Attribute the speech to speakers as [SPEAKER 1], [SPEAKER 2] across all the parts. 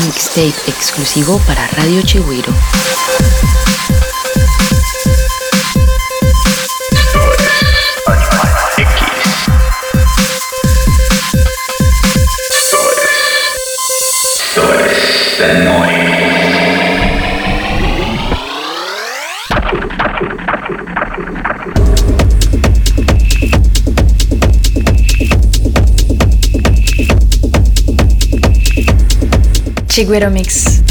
[SPEAKER 1] mixtape exclusivo para Radio Chigüiro.
[SPEAKER 2] Chiguero Mix.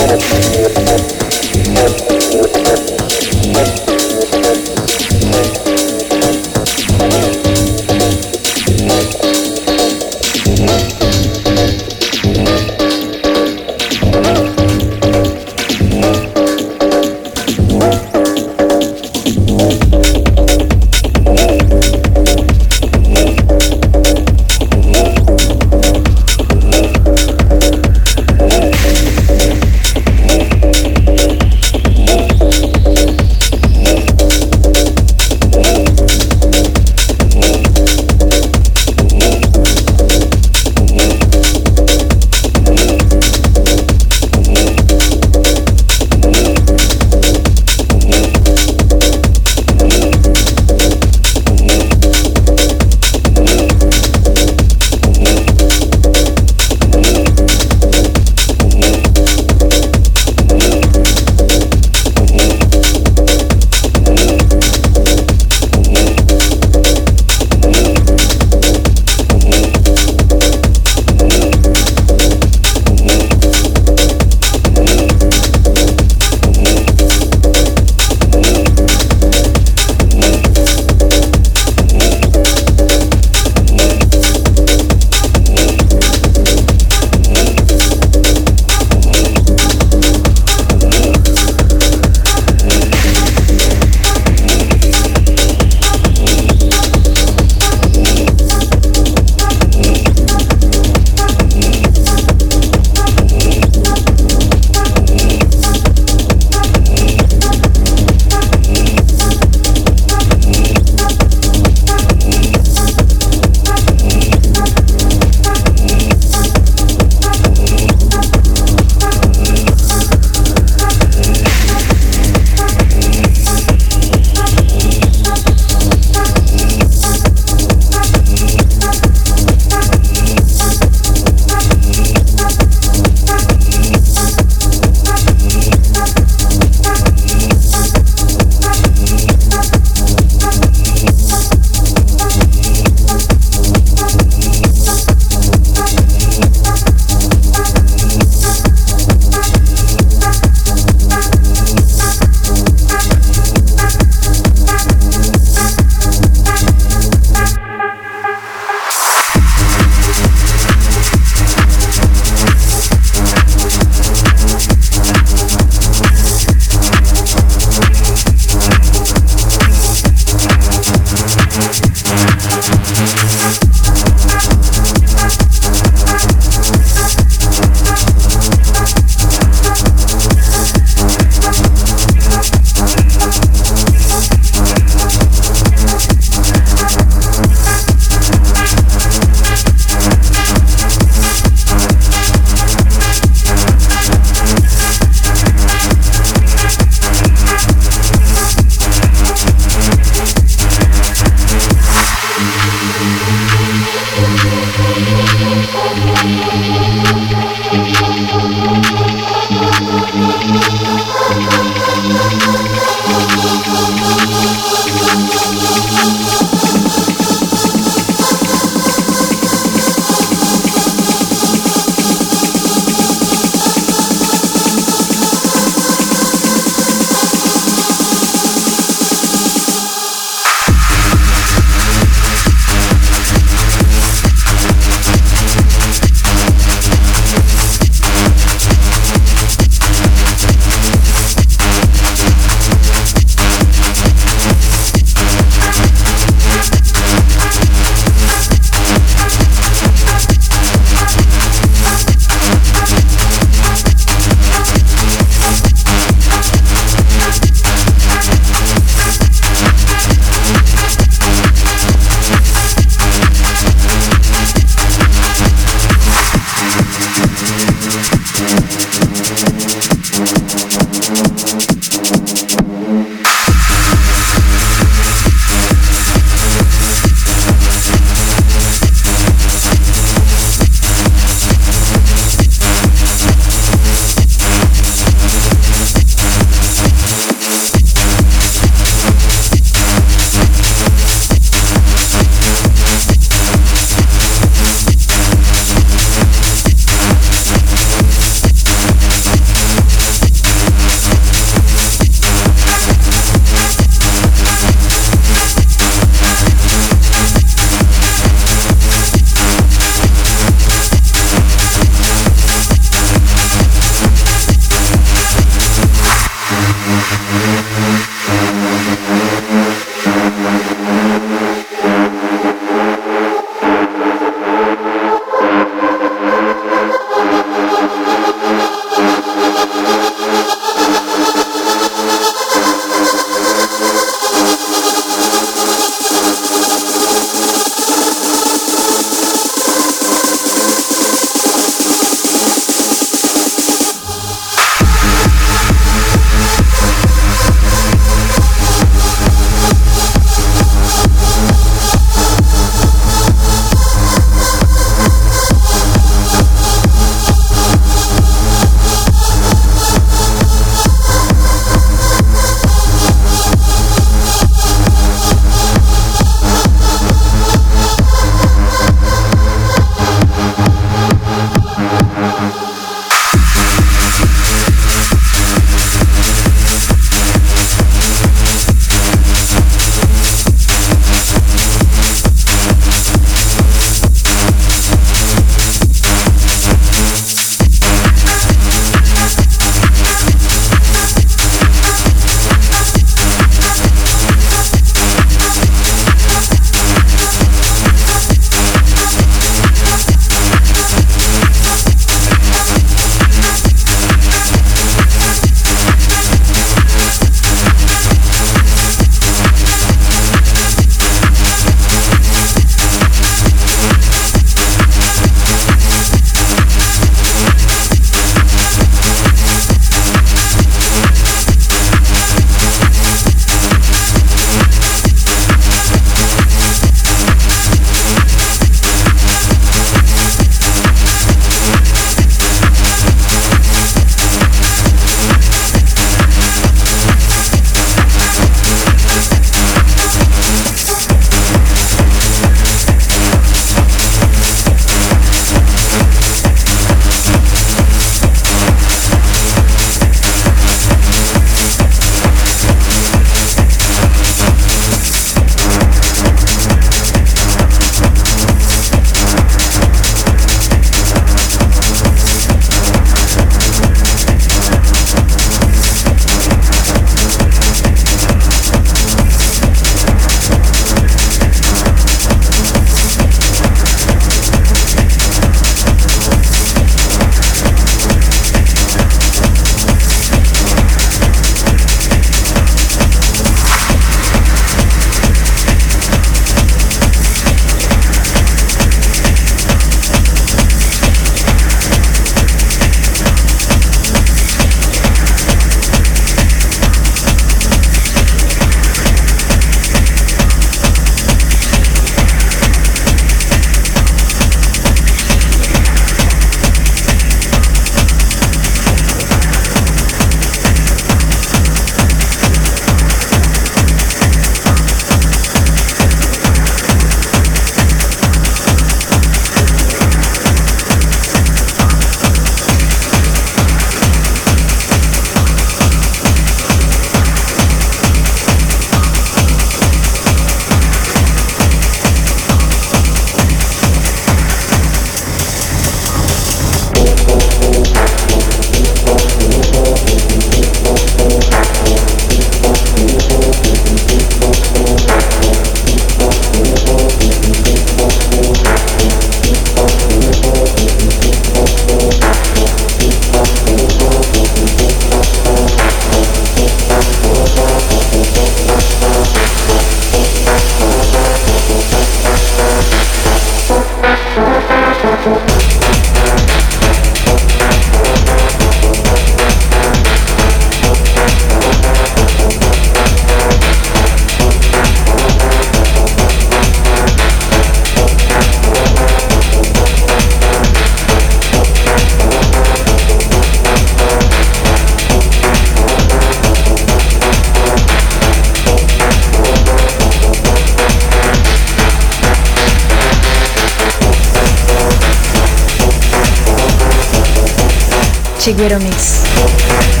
[SPEAKER 2] Tigueiro Mix.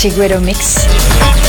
[SPEAKER 2] Chiguero Mix.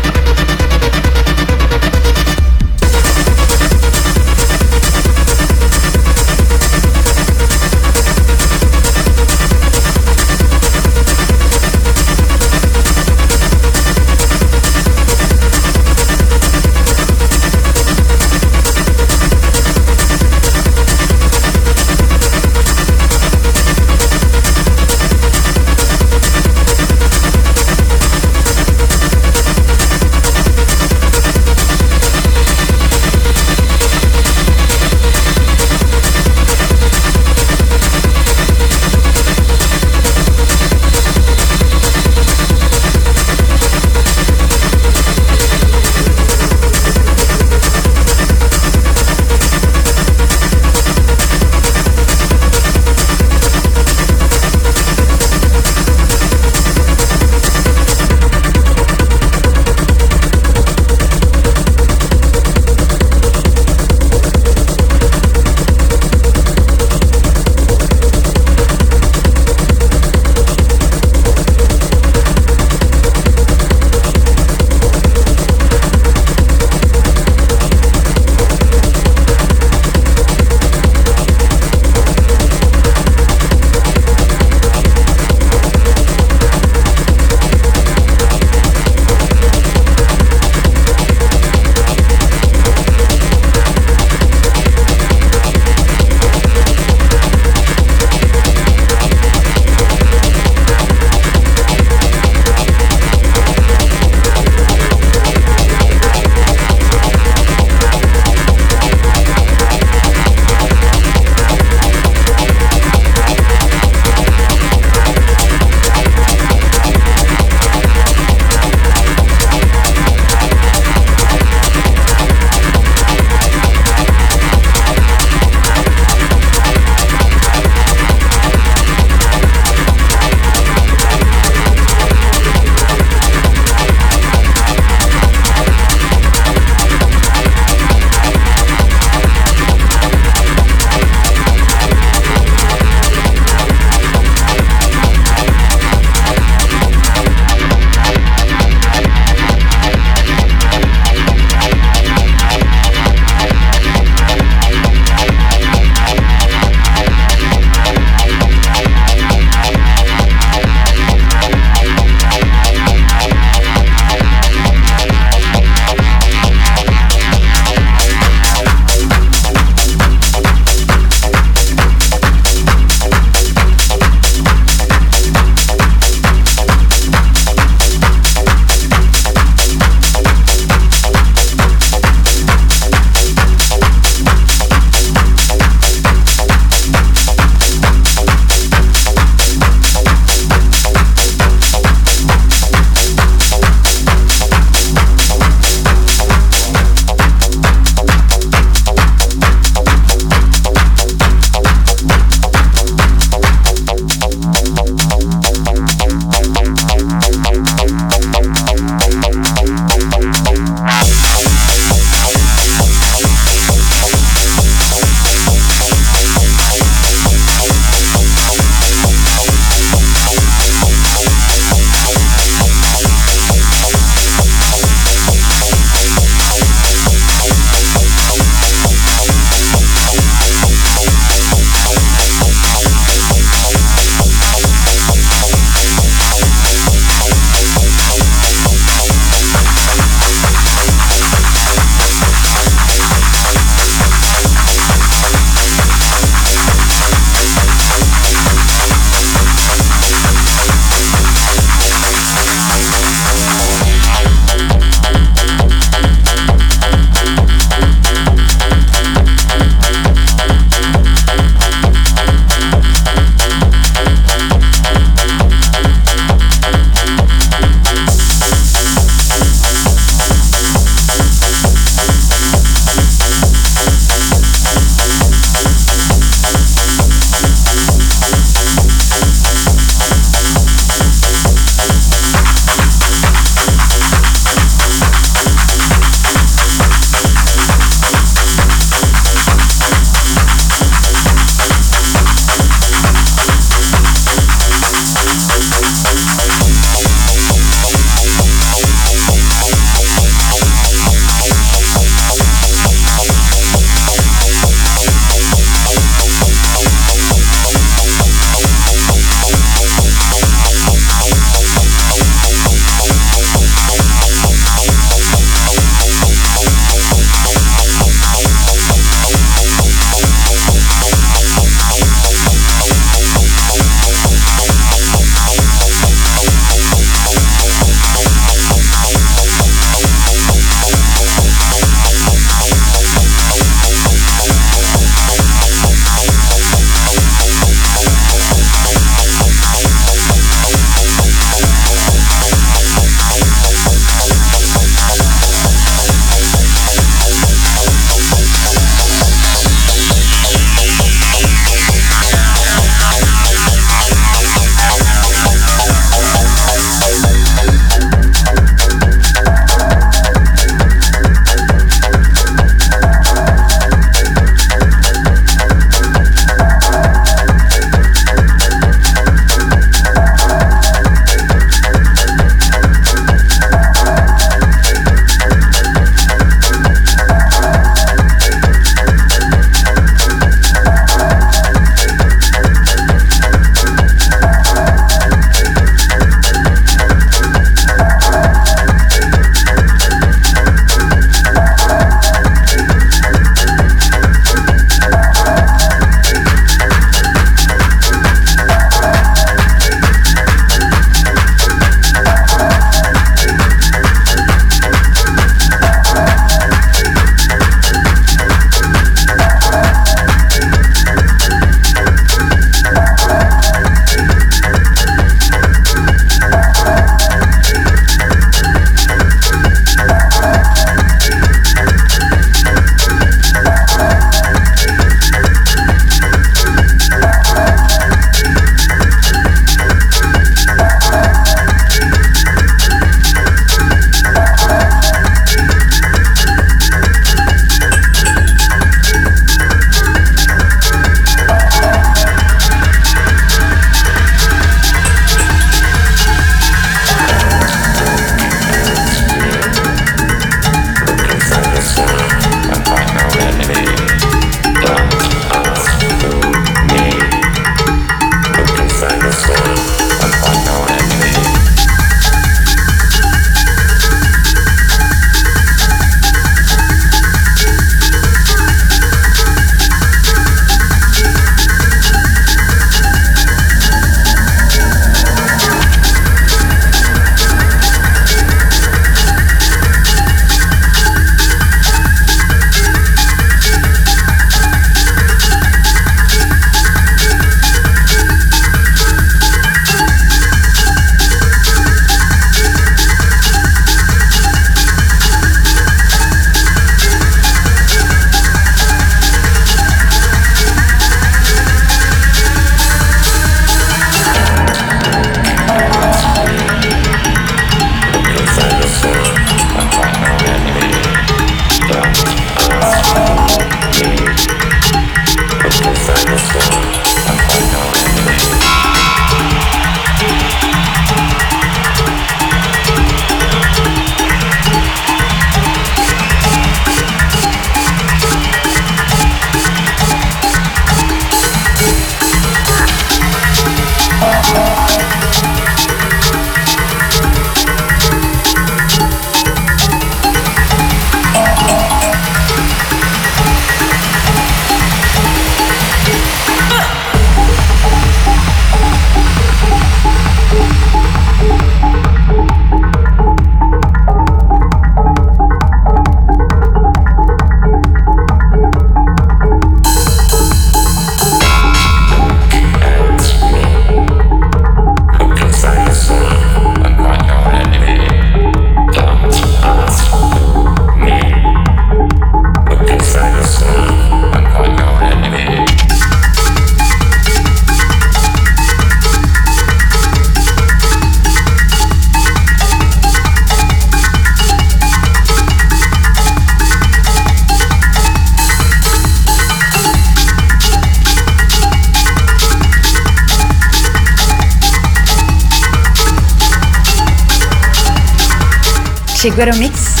[SPEAKER 2] Chegou o mix.